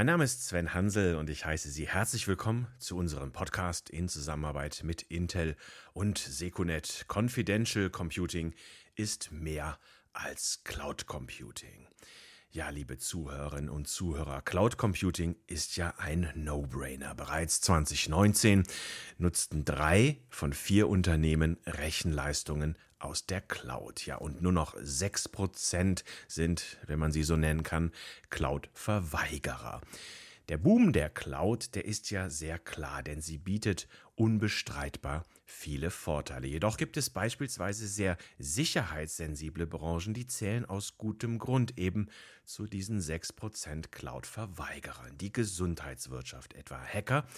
Mein Name ist Sven Hansel und ich heiße Sie herzlich willkommen zu unserem Podcast in Zusammenarbeit mit Intel und Secunet. Confidential Computing ist mehr als Cloud Computing. Ja, liebe Zuhörerinnen und Zuhörer, Cloud Computing ist ja ein No-Brainer. Bereits 2019 nutzten drei von vier Unternehmen Rechenleistungen aus der Cloud. Ja, und nur noch sechs Prozent sind, wenn man sie so nennen kann, Cloud-Verweigerer. Der Boom der Cloud, der ist ja sehr klar, denn sie bietet unbestreitbar viele Vorteile. Jedoch gibt es beispielsweise sehr sicherheitssensible Branchen, die zählen aus gutem Grund eben zu diesen 6% Cloud-Verweigerern. Die Gesundheitswirtschaft, etwa Hacker,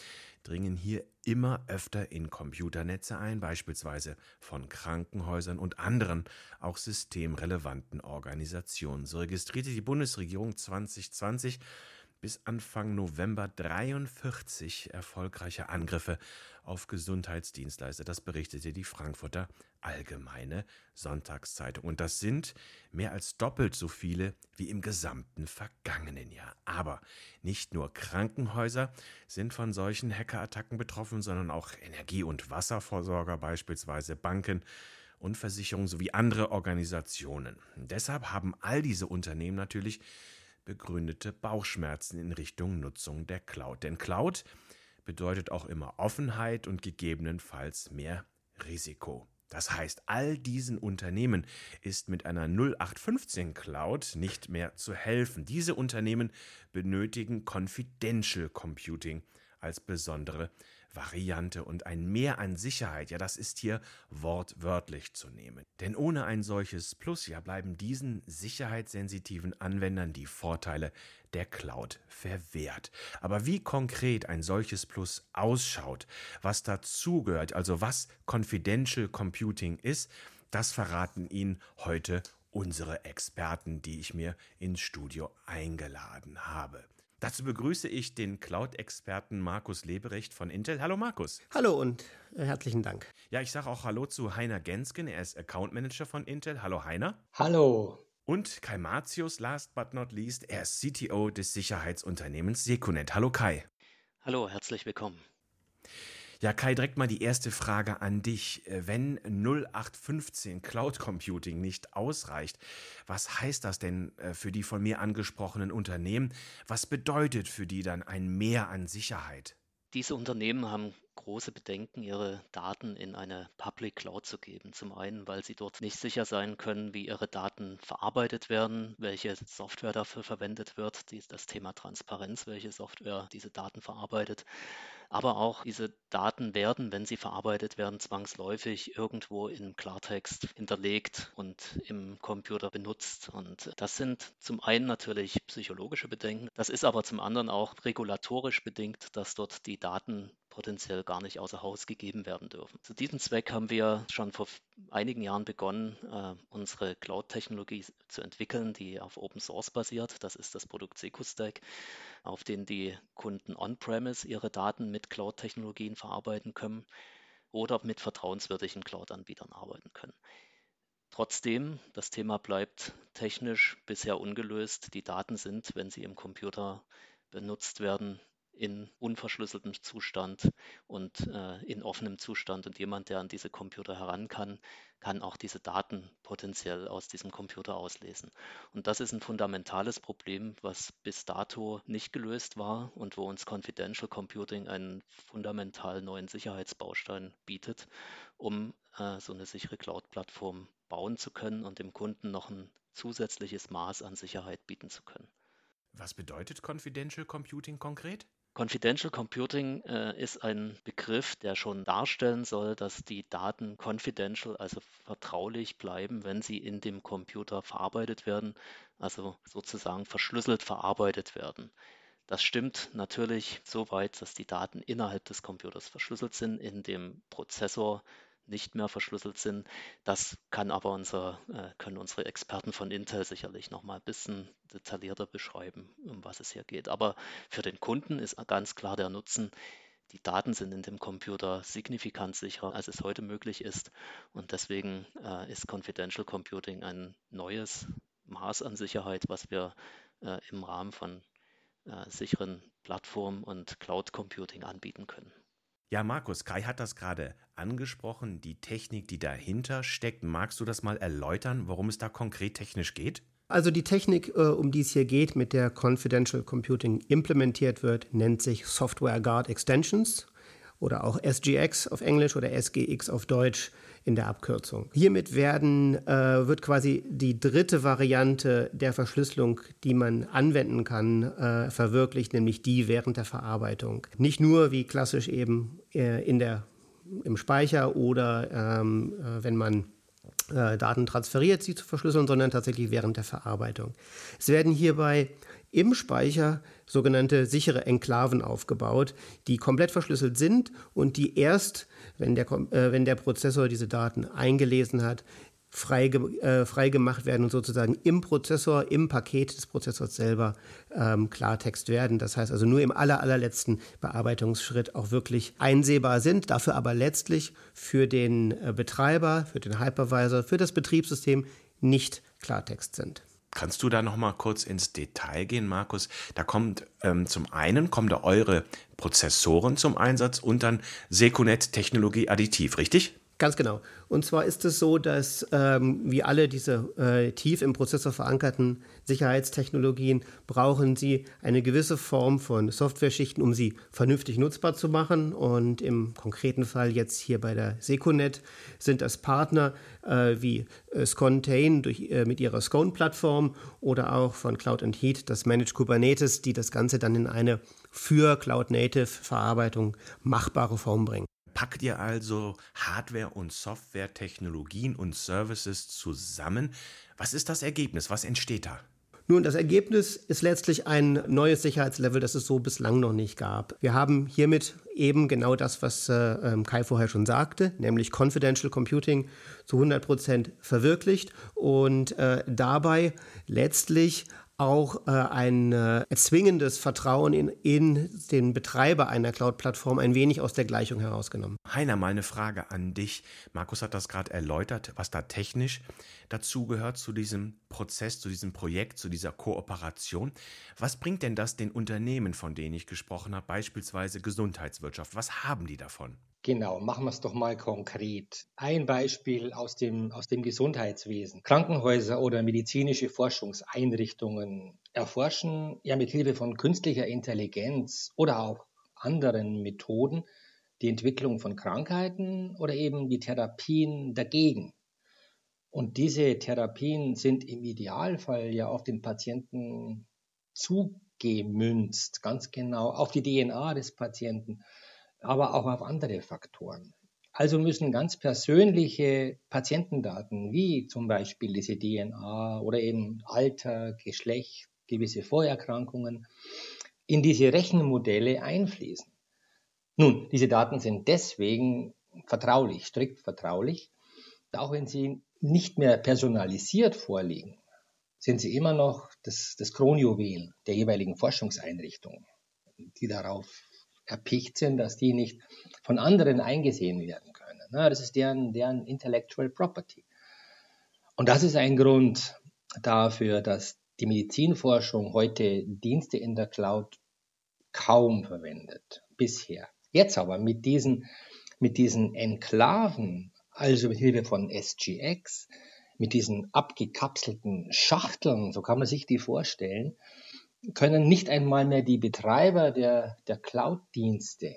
dringen hier immer öfter in Computernetze ein, beispielsweise von Krankenhäusern und anderen auch systemrelevanten Organisationen. So registrierte die Bundesregierung 2020 bis Anfang November 43 erfolgreiche Angriffe auf Gesundheitsdienstleister. Das berichtete die Frankfurter Allgemeine Sonntagszeitung. Und das sind mehr als doppelt so viele wie im gesamten vergangenen Jahr. Aber nicht nur Krankenhäuser sind von solchen Hackerattacken betroffen, sondern auch Energie- und Wasserversorger, beispielsweise Banken und Versicherungen sowie andere Organisationen. Deshalb haben all diese Unternehmen natürlich begründete Bauchschmerzen in Richtung Nutzung der Cloud. Denn Cloud bedeutet auch immer Offenheit und gegebenenfalls mehr Risiko. Das heißt, all diesen Unternehmen ist mit einer 0815 Cloud nicht mehr zu helfen. Diese Unternehmen benötigen Confidential Computing als besondere Variante und ein Mehr an Sicherheit, ja, das ist hier wortwörtlich zu nehmen. Denn ohne ein solches Plus, ja, bleiben diesen sicherheitssensitiven Anwendern die Vorteile der Cloud verwehrt. Aber wie konkret ein solches Plus ausschaut, was dazugehört, also was Confidential Computing ist, das verraten Ihnen heute unsere Experten, die ich mir ins Studio eingeladen habe. Dazu begrüße ich den Cloud-Experten Markus Leberecht von Intel. Hallo Markus. Hallo und äh, herzlichen Dank. Ja, ich sage auch Hallo zu Heiner Gensken. Er ist Account Manager von Intel. Hallo Heiner. Hallo. Und Kai Matius, last but not least, er ist CTO des Sicherheitsunternehmens Secunet. Hallo Kai. Hallo, herzlich willkommen. Ja, Kai, direkt mal die erste Frage an dich. Äh, wenn 0815 Cloud Computing nicht ausreicht, was heißt das denn äh, für die von mir angesprochenen Unternehmen? Was bedeutet für die dann ein Mehr an Sicherheit? Diese Unternehmen haben große Bedenken, ihre Daten in eine Public Cloud zu geben. Zum einen, weil sie dort nicht sicher sein können, wie ihre Daten verarbeitet werden, welche Software dafür verwendet wird, das Thema Transparenz, welche Software diese Daten verarbeitet. Aber auch diese Daten werden, wenn sie verarbeitet werden, zwangsläufig irgendwo in Klartext hinterlegt und im Computer benutzt. Und das sind zum einen natürlich psychologische Bedenken, das ist aber zum anderen auch regulatorisch bedingt, dass dort die Daten potenziell gar nicht außer Haus gegeben werden dürfen. Zu diesem Zweck haben wir schon vor einigen Jahren begonnen, äh, unsere Cloud-Technologie zu entwickeln, die auf Open Source basiert. Das ist das Produkt SecuStack, auf dem die Kunden on-premise ihre Daten mit Cloud-Technologien verarbeiten können oder mit vertrauenswürdigen Cloud-Anbietern arbeiten können. Trotzdem, das Thema bleibt technisch bisher ungelöst. Die Daten sind, wenn sie im Computer benutzt werden, in unverschlüsseltem Zustand und äh, in offenem Zustand. Und jemand, der an diese Computer heran kann, kann auch diese Daten potenziell aus diesem Computer auslesen. Und das ist ein fundamentales Problem, was bis dato nicht gelöst war und wo uns Confidential Computing einen fundamental neuen Sicherheitsbaustein bietet, um äh, so eine sichere Cloud-Plattform bauen zu können und dem Kunden noch ein zusätzliches Maß an Sicherheit bieten zu können. Was bedeutet Confidential Computing konkret? Confidential Computing äh, ist ein Begriff, der schon darstellen soll, dass die Daten confidential, also vertraulich bleiben, wenn sie in dem Computer verarbeitet werden, also sozusagen verschlüsselt verarbeitet werden. Das stimmt natürlich so weit, dass die Daten innerhalb des Computers verschlüsselt sind, in dem Prozessor nicht mehr verschlüsselt sind. Das kann aber unser, äh, können unsere Experten von Intel sicherlich noch mal ein bisschen detaillierter beschreiben, um was es hier geht. Aber für den Kunden ist ganz klar der Nutzen, die Daten sind in dem Computer signifikant sicherer, als es heute möglich ist. Und deswegen äh, ist Confidential Computing ein neues Maß an Sicherheit, was wir äh, im Rahmen von sicheren Plattform und Cloud Computing anbieten können. Ja, Markus, Kai hat das gerade angesprochen, die Technik, die dahinter steckt. Magst du das mal erläutern, worum es da konkret technisch geht? Also die Technik, äh, um die es hier geht, mit der Confidential Computing implementiert wird, nennt sich Software Guard Extensions oder auch SGX auf Englisch oder SGX auf Deutsch in der Abkürzung. Hiermit werden, äh, wird quasi die dritte Variante der Verschlüsselung, die man anwenden kann, äh, verwirklicht, nämlich die während der Verarbeitung. Nicht nur wie klassisch eben äh, in der, im Speicher oder ähm, äh, wenn man äh, Daten transferiert, sie zu verschlüsseln, sondern tatsächlich während der Verarbeitung. Es werden hierbei im Speicher sogenannte sichere Enklaven aufgebaut, die komplett verschlüsselt sind und die erst, wenn der, äh, wenn der Prozessor diese Daten eingelesen hat, frei, äh, frei werden und sozusagen im Prozessor, im Paket des Prozessors selber ähm, Klartext werden. Das heißt also nur im aller, allerletzten Bearbeitungsschritt auch wirklich einsehbar sind, dafür aber letztlich für den äh, Betreiber, für den Hypervisor, für das Betriebssystem nicht Klartext sind. Kannst du da noch mal kurz ins Detail gehen, Markus? Da kommt ähm, zum einen kommen da eure Prozessoren zum Einsatz und dann Secunet Technologie additiv, richtig? Ganz genau. Und zwar ist es so, dass ähm, wie alle diese äh, tief im Prozessor verankerten Sicherheitstechnologien brauchen sie eine gewisse Form von Softwareschichten, um sie vernünftig nutzbar zu machen. Und im konkreten Fall jetzt hier bei der Seconet sind das Partner äh, wie äh, Scontain durch, äh, mit ihrer Scone-Plattform oder auch von Cloud and Heat das Managed Kubernetes, die das Ganze dann in eine für Cloud-Native-Verarbeitung machbare Form bringen. Packt ihr also Hardware- und Software-Technologien und Services zusammen? Was ist das Ergebnis? Was entsteht da? Nun, das Ergebnis ist letztlich ein neues Sicherheitslevel, das es so bislang noch nicht gab. Wir haben hiermit eben genau das, was äh, ähm, Kai vorher schon sagte, nämlich Confidential Computing zu 100 Prozent verwirklicht und äh, dabei letztlich auch äh, ein äh, erzwingendes Vertrauen in, in den Betreiber einer Cloud-Plattform ein wenig aus der Gleichung herausgenommen. Heiner, mal eine Frage an dich. Markus hat das gerade erläutert, was da technisch dazu gehört zu diesem Prozess, zu diesem Projekt, zu dieser Kooperation. Was bringt denn das den Unternehmen, von denen ich gesprochen habe, beispielsweise Gesundheitswirtschaft? Was haben die davon? Genau, machen wir es doch mal konkret. Ein Beispiel aus dem, aus dem Gesundheitswesen. Krankenhäuser oder medizinische Forschungseinrichtungen erforschen ja mit Hilfe von künstlicher Intelligenz oder auch anderen Methoden die Entwicklung von Krankheiten oder eben die Therapien dagegen. Und diese Therapien sind im Idealfall ja auf den Patienten zugemünzt, ganz genau auf die DNA des Patienten aber auch auf andere Faktoren. Also müssen ganz persönliche Patientendaten, wie zum Beispiel diese DNA oder eben Alter, Geschlecht, gewisse Vorerkrankungen, in diese Rechenmodelle einfließen. Nun, diese Daten sind deswegen vertraulich, strikt vertraulich. Auch wenn sie nicht mehr personalisiert vorliegen, sind sie immer noch das, das Kronjuwel der jeweiligen Forschungseinrichtungen, die darauf erpicht sind, dass die nicht von anderen eingesehen werden können. Das ist deren, deren Intellectual Property. Und das ist ein Grund dafür, dass die Medizinforschung heute Dienste in der Cloud kaum verwendet bisher. Jetzt aber mit diesen, mit diesen Enklaven, also mit Hilfe von SGX, mit diesen abgekapselten Schachteln, so kann man sich die vorstellen, können nicht einmal mehr die Betreiber der, der Cloud-Dienste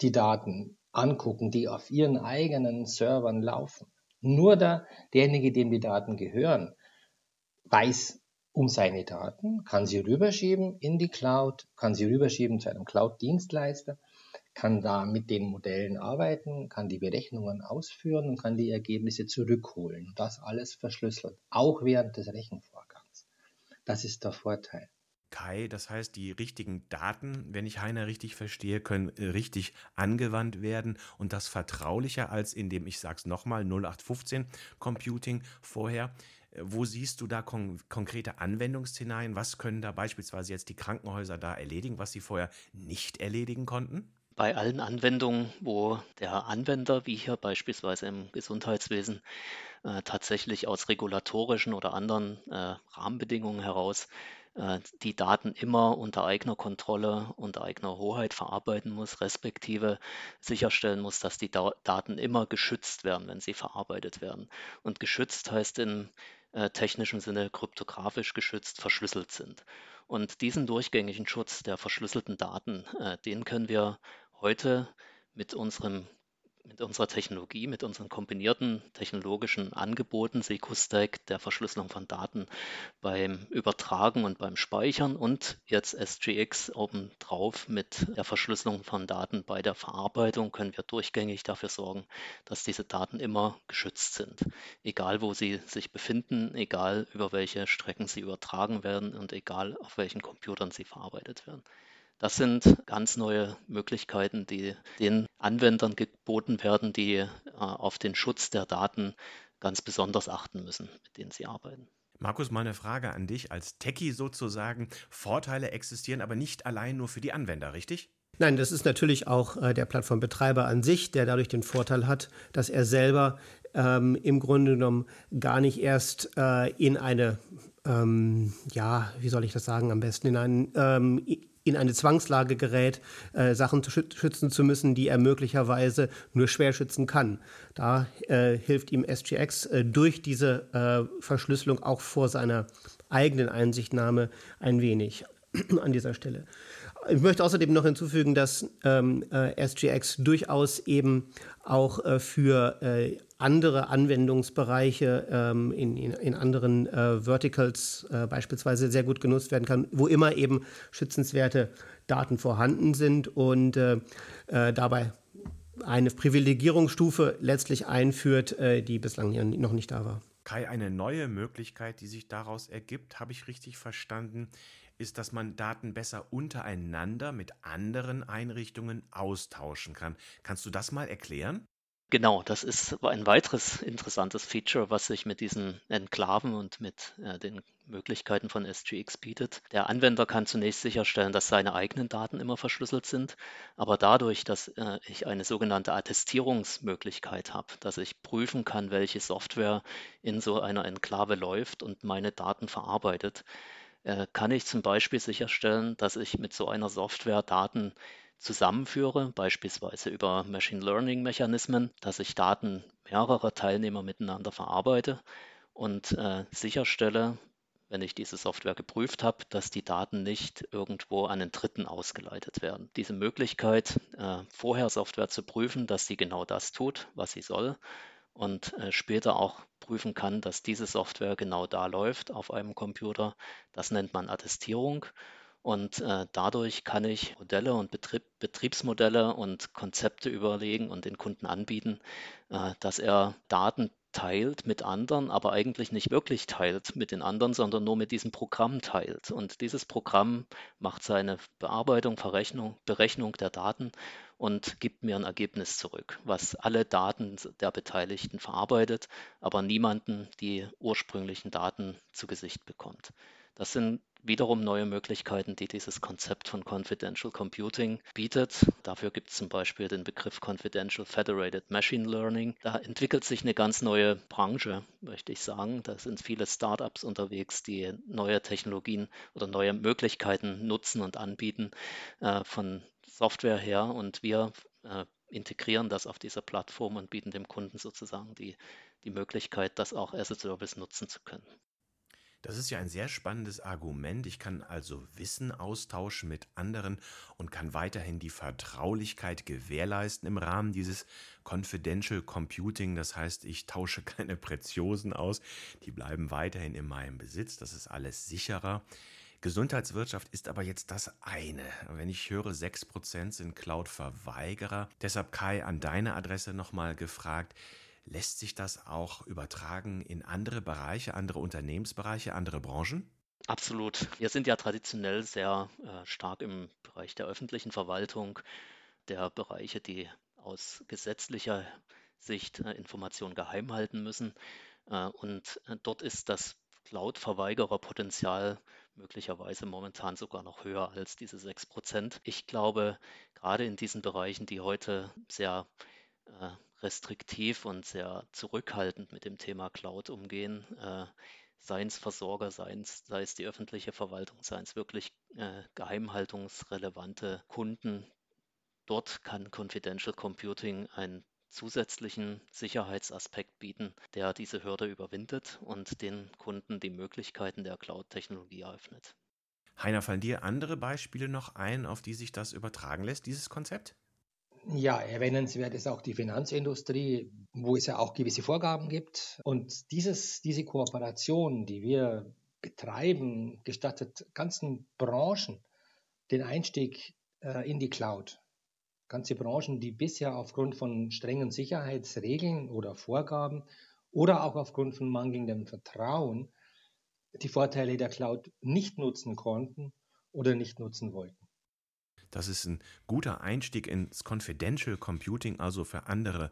die Daten angucken, die auf ihren eigenen Servern laufen. Nur der, derjenige, dem die Daten gehören, weiß um seine Daten, kann sie rüberschieben in die Cloud, kann sie rüberschieben zu einem Cloud-Dienstleister, kann da mit den Modellen arbeiten, kann die Berechnungen ausführen und kann die Ergebnisse zurückholen. Das alles verschlüsselt, auch während des Rechenvorgangs. Das ist der Vorteil. Kai, das heißt, die richtigen Daten, wenn ich Heiner richtig verstehe, können äh, richtig angewandt werden und das vertraulicher als in dem, ich sag's nochmal, 0815 Computing vorher. Äh, wo siehst du da kon konkrete Anwendungsszenarien? Was können da beispielsweise jetzt die Krankenhäuser da erledigen, was sie vorher nicht erledigen konnten? Bei allen Anwendungen, wo der Anwender, wie hier beispielsweise im Gesundheitswesen, äh, tatsächlich aus regulatorischen oder anderen äh, Rahmenbedingungen heraus äh, die Daten immer unter eigener Kontrolle, unter eigener Hoheit verarbeiten muss, respektive sicherstellen muss, dass die Daten immer geschützt werden, wenn sie verarbeitet werden. Und geschützt heißt im äh, technischen Sinne kryptografisch geschützt, verschlüsselt sind. Und diesen durchgängigen Schutz der verschlüsselten Daten, äh, den können wir heute mit unserem mit unserer Technologie, mit unseren kombinierten technologischen Angeboten, SecuStack, der Verschlüsselung von Daten beim Übertragen und beim Speichern und jetzt SGX obendrauf mit der Verschlüsselung von Daten bei der Verarbeitung können wir durchgängig dafür sorgen, dass diese Daten immer geschützt sind. Egal wo sie sich befinden, egal über welche Strecken sie übertragen werden und egal auf welchen Computern sie verarbeitet werden. Das sind ganz neue Möglichkeiten, die den Anwendern geboten werden, die äh, auf den Schutz der Daten ganz besonders achten müssen, mit denen sie arbeiten. Markus, mal eine Frage an dich als Techie sozusagen. Vorteile existieren aber nicht allein nur für die Anwender, richtig? Nein, das ist natürlich auch äh, der Plattformbetreiber an sich, der dadurch den Vorteil hat, dass er selber ähm, im Grunde genommen gar nicht erst äh, in eine, ähm, ja, wie soll ich das sagen, am besten in einen ähm, in eine Zwangslage gerät, äh, Sachen zu schützen zu müssen, die er möglicherweise nur schwer schützen kann. Da äh, hilft ihm SGX äh, durch diese äh, Verschlüsselung auch vor seiner eigenen Einsichtnahme ein wenig an dieser Stelle. Ich möchte außerdem noch hinzufügen, dass ähm, äh, SGX durchaus eben auch äh, für äh, andere Anwendungsbereiche ähm, in, in, in, anderen äh, Verticals äh, beispielsweise sehr gut genutzt werden kann, wo immer eben schützenswerte Daten vorhanden sind und äh, dabei eine Privilegierungsstufe letztlich einführt, die bislang noch nicht da war. Kai, eine neue Möglichkeit, die sich daraus ergibt, habe ich richtig verstanden, ist, dass man Daten besser untereinander mit anderen Einrichtungen austauschen kann. Kannst du das mal erklären? Genau, das ist ein weiteres interessantes Feature, was sich mit diesen Enklaven und mit äh, den Möglichkeiten von SGX bietet. Der Anwender kann zunächst sicherstellen, dass seine eigenen Daten immer verschlüsselt sind, aber dadurch, dass äh, ich eine sogenannte Attestierungsmöglichkeit habe, dass ich prüfen kann, welche Software in so einer Enklave läuft und meine Daten verarbeitet, äh, kann ich zum Beispiel sicherstellen, dass ich mit so einer Software Daten zusammenführe, beispielsweise über Machine Learning Mechanismen, dass ich Daten mehrerer Teilnehmer miteinander verarbeite und äh, sicherstelle, wenn ich diese Software geprüft habe, dass die Daten nicht irgendwo an den Dritten ausgeleitet werden. Diese Möglichkeit, äh, vorher Software zu prüfen, dass sie genau das tut, was sie soll, und äh, später auch prüfen kann, dass diese Software genau da läuft auf einem Computer. Das nennt man Attestierung. Und äh, dadurch kann ich Modelle und Betrieb, Betriebsmodelle und Konzepte überlegen und den Kunden anbieten, äh, dass er Daten teilt mit anderen, aber eigentlich nicht wirklich teilt mit den anderen, sondern nur mit diesem Programm teilt. Und dieses Programm macht seine Bearbeitung, Verrechnung, Berechnung der Daten und gibt mir ein Ergebnis zurück, was alle Daten der Beteiligten verarbeitet, aber niemanden die ursprünglichen Daten zu Gesicht bekommt. Das sind wiederum neue Möglichkeiten, die dieses Konzept von Confidential Computing bietet. Dafür gibt es zum Beispiel den Begriff Confidential Federated Machine Learning. Da entwickelt sich eine ganz neue Branche, möchte ich sagen. Da sind viele Startups unterwegs, die neue Technologien oder neue Möglichkeiten nutzen und anbieten äh, von Software her. Und wir äh, integrieren das auf dieser Plattform und bieten dem Kunden sozusagen die, die Möglichkeit, das auch as a Service nutzen zu können. Das ist ja ein sehr spannendes Argument. Ich kann also Wissen austauschen mit anderen und kann weiterhin die Vertraulichkeit gewährleisten im Rahmen dieses Confidential Computing. Das heißt, ich tausche keine Preziosen aus, die bleiben weiterhin in meinem Besitz. Das ist alles sicherer. Gesundheitswirtschaft ist aber jetzt das eine. Wenn ich höre, 6% sind Cloud-Verweigerer. Deshalb Kai an deine Adresse nochmal gefragt. Lässt sich das auch übertragen in andere Bereiche, andere Unternehmensbereiche, andere Branchen? Absolut. Wir sind ja traditionell sehr äh, stark im Bereich der öffentlichen Verwaltung, der Bereiche, die aus gesetzlicher Sicht äh, Informationen geheim halten müssen. Äh, und äh, dort ist das Cloud-Verweigererpotenzial möglicherweise momentan sogar noch höher als diese 6%. Ich glaube, gerade in diesen Bereichen, die heute sehr äh, restriktiv und sehr zurückhaltend mit dem Thema Cloud umgehen, äh, seien es Versorger, seien es, sei es die öffentliche Verwaltung, seien es wirklich äh, geheimhaltungsrelevante Kunden. Dort kann Confidential Computing einen zusätzlichen Sicherheitsaspekt bieten, der diese Hürde überwindet und den Kunden die Möglichkeiten der Cloud-Technologie eröffnet. Heiner, fallen dir andere Beispiele noch ein, auf die sich das übertragen lässt, dieses Konzept? Ja, erwähnenswert ist auch die Finanzindustrie, wo es ja auch gewisse Vorgaben gibt. Und dieses, diese Kooperation, die wir betreiben, gestattet ganzen Branchen den Einstieg äh, in die Cloud. Ganze Branchen, die bisher aufgrund von strengen Sicherheitsregeln oder Vorgaben oder auch aufgrund von mangelndem Vertrauen die Vorteile der Cloud nicht nutzen konnten oder nicht nutzen wollten. Das ist ein guter Einstieg ins Confidential Computing, also für andere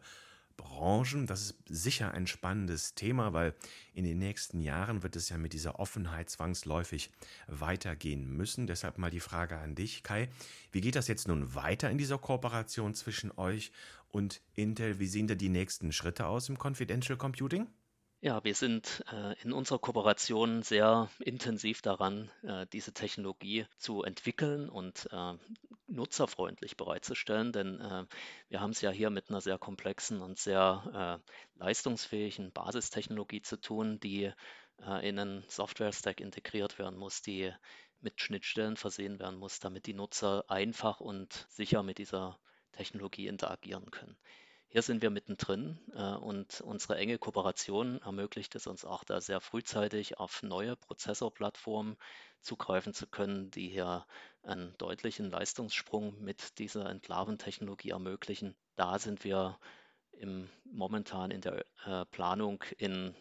Branchen. Das ist sicher ein spannendes Thema, weil in den nächsten Jahren wird es ja mit dieser Offenheit zwangsläufig weitergehen müssen. Deshalb mal die Frage an dich, Kai. Wie geht das jetzt nun weiter in dieser Kooperation zwischen euch und Intel? Wie sehen da die nächsten Schritte aus im Confidential Computing? Ja, wir sind äh, in unserer Kooperation sehr intensiv daran, äh, diese Technologie zu entwickeln und äh, nutzerfreundlich bereitzustellen, denn äh, wir haben es ja hier mit einer sehr komplexen und sehr äh, leistungsfähigen Basistechnologie zu tun, die äh, in einen Software-Stack integriert werden muss, die mit Schnittstellen versehen werden muss, damit die Nutzer einfach und sicher mit dieser Technologie interagieren können. Hier sind wir mittendrin äh, und unsere enge Kooperation ermöglicht es uns auch da sehr frühzeitig auf neue Prozessorplattformen zugreifen zu können, die hier einen deutlichen Leistungssprung mit dieser Enklaventechnologie ermöglichen. Da sind wir im, momentan in der äh, Planung in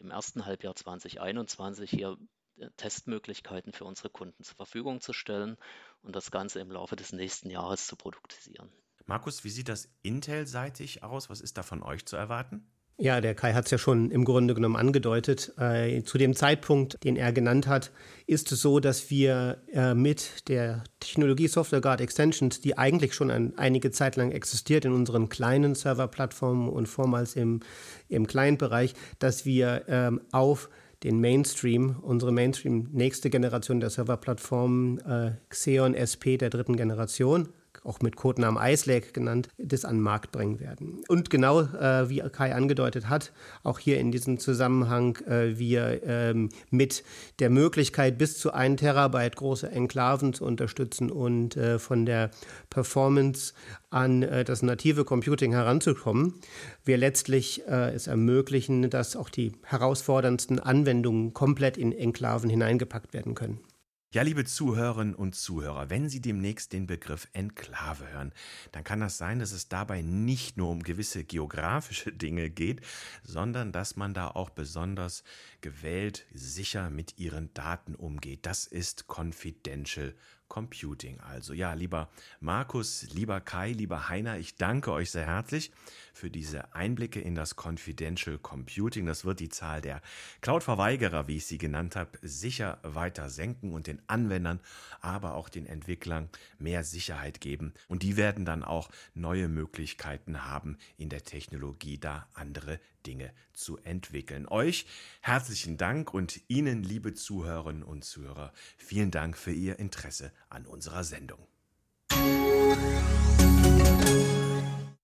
dem ersten Halbjahr 2021 hier äh, Testmöglichkeiten für unsere Kunden zur Verfügung zu stellen und das Ganze im Laufe des nächsten Jahres zu produktisieren. Markus, wie sieht das Intel-seitig aus? Was ist da von euch zu erwarten? Ja, der Kai hat es ja schon im Grunde genommen angedeutet. Äh, zu dem Zeitpunkt, den er genannt hat, ist es so, dass wir äh, mit der Technologie Software Guard Extensions, die eigentlich schon ein, einige Zeit lang existiert in unseren kleinen Serverplattformen und vormals im, im Client-Bereich, dass wir ähm, auf den Mainstream, unsere Mainstream nächste Generation der Serverplattformen äh, Xeon SP der dritten Generation, auch mit Codenamen Ice Lake genannt, das an den Markt bringen werden. Und genau äh, wie Kai angedeutet hat, auch hier in diesem Zusammenhang äh, wir ähm, mit der Möglichkeit bis zu 1 Terabyte große Enklaven zu unterstützen und äh, von der Performance an äh, das native Computing heranzukommen, wir letztlich äh, es ermöglichen, dass auch die herausforderndsten Anwendungen komplett in Enklaven hineingepackt werden können. Ja, liebe Zuhörerinnen und Zuhörer, wenn Sie demnächst den Begriff Enklave hören, dann kann das sein, dass es dabei nicht nur um gewisse geografische Dinge geht, sondern dass man da auch besonders gewählt sicher mit Ihren Daten umgeht. Das ist Confidential Computing. Also ja, lieber Markus, lieber Kai, lieber Heiner, ich danke euch sehr herzlich für diese Einblicke in das Confidential Computing. Das wird die Zahl der Cloud-Verweigerer, wie ich sie genannt habe, sicher weiter senken und den Anwendern, aber auch den Entwicklern mehr Sicherheit geben. Und die werden dann auch neue Möglichkeiten haben, in der Technologie da andere Dinge zu entwickeln. Euch herzlichen Dank und Ihnen, liebe Zuhörerinnen und Zuhörer, vielen Dank für Ihr Interesse an unserer Sendung.